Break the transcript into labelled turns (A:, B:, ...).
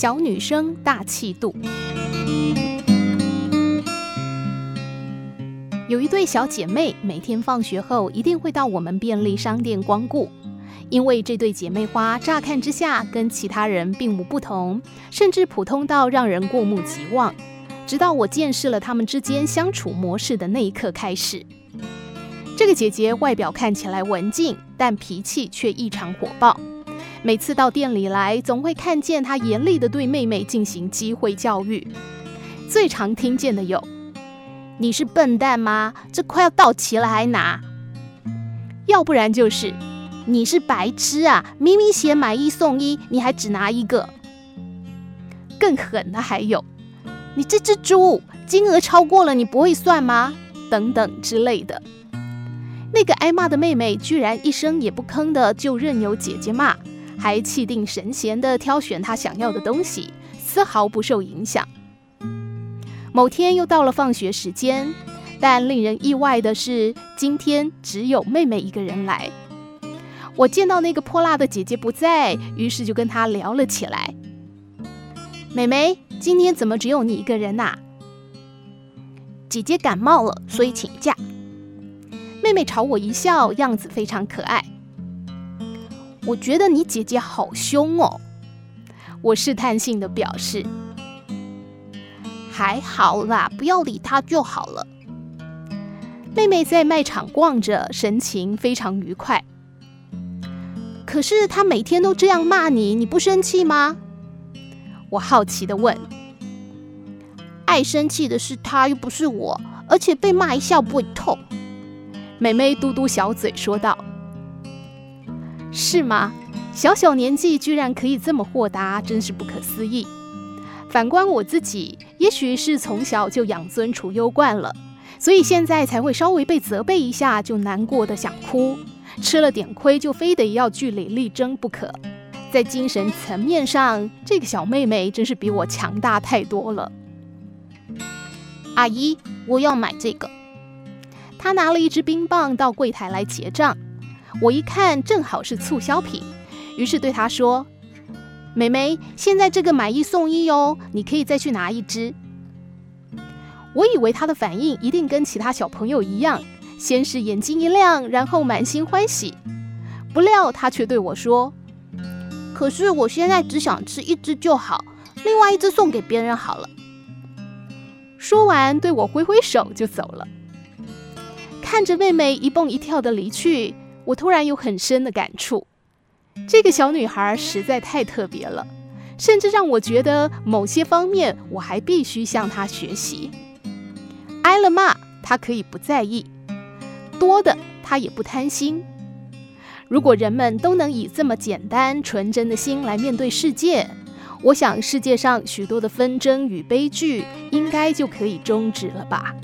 A: 小女生大气度。有一对小姐妹，每天放学后一定会到我们便利商店光顾。因为这对姐妹花乍看之下跟其他人并无不同，甚至普通到让人过目即忘。直到我见识了她们之间相处模式的那一刻开始。这个姐姐外表看起来文静，但脾气却异常火爆。每次到店里来，总会看见她严厉地对妹妹进行机会教育。最常听见的有。你是笨蛋吗？这快要到期了还拿？要不然就是你是白痴啊！明明写买一送一，你还只拿一个。更狠的还有，你这只猪，金额超过了你不会算吗？等等之类的。那个挨骂的妹妹居然一声也不吭的就任由姐姐骂，还气定神闲的挑选她想要的东西，丝毫不受影响。某天又到了放学时间，但令人意外的是，今天只有妹妹一个人来。我见到那个泼辣的姐姐不在，于是就跟她聊了起来。妹妹，今天怎么只有你一个人呐？姐姐感冒了，所以请假。妹妹朝我一笑，样子非常可爱。我觉得你姐姐好凶哦。我试探性的表示。还好啦，不要理她就好了。妹妹在卖场逛着，神情非常愉快。可是她每天都这样骂你，你不生气吗？我好奇的问。爱生气的是她，又不是我，而且被骂一下不会痛。妹妹嘟嘟小嘴说道：“是吗？小小年纪居然可以这么豁达，真是不可思议。”反观我自己，也许是从小就养尊处优惯了，所以现在才会稍微被责备一下就难过的想哭，吃了点亏就非得要据理力争不可。在精神层面上，这个小妹妹真是比我强大太多了。阿姨，我要买这个。她拿了一支冰棒到柜台来结账，我一看正好是促销品，于是对她说。妹妹，现在这个买一送一哦，你可以再去拿一支。我以为她的反应一定跟其他小朋友一样，先是眼睛一亮，然后满心欢喜。不料她却对我说：“可是我现在只想吃一只就好，另外一只送给别人好了。”说完，对我挥挥手就走了。看着妹妹一蹦一跳的离去，我突然有很深的感触。这个小女孩实在太特别了，甚至让我觉得某些方面我还必须向她学习。挨了骂，她可以不在意；多的，她也不贪心。如果人们都能以这么简单纯真的心来面对世界，我想世界上许多的纷争与悲剧应该就可以终止了吧。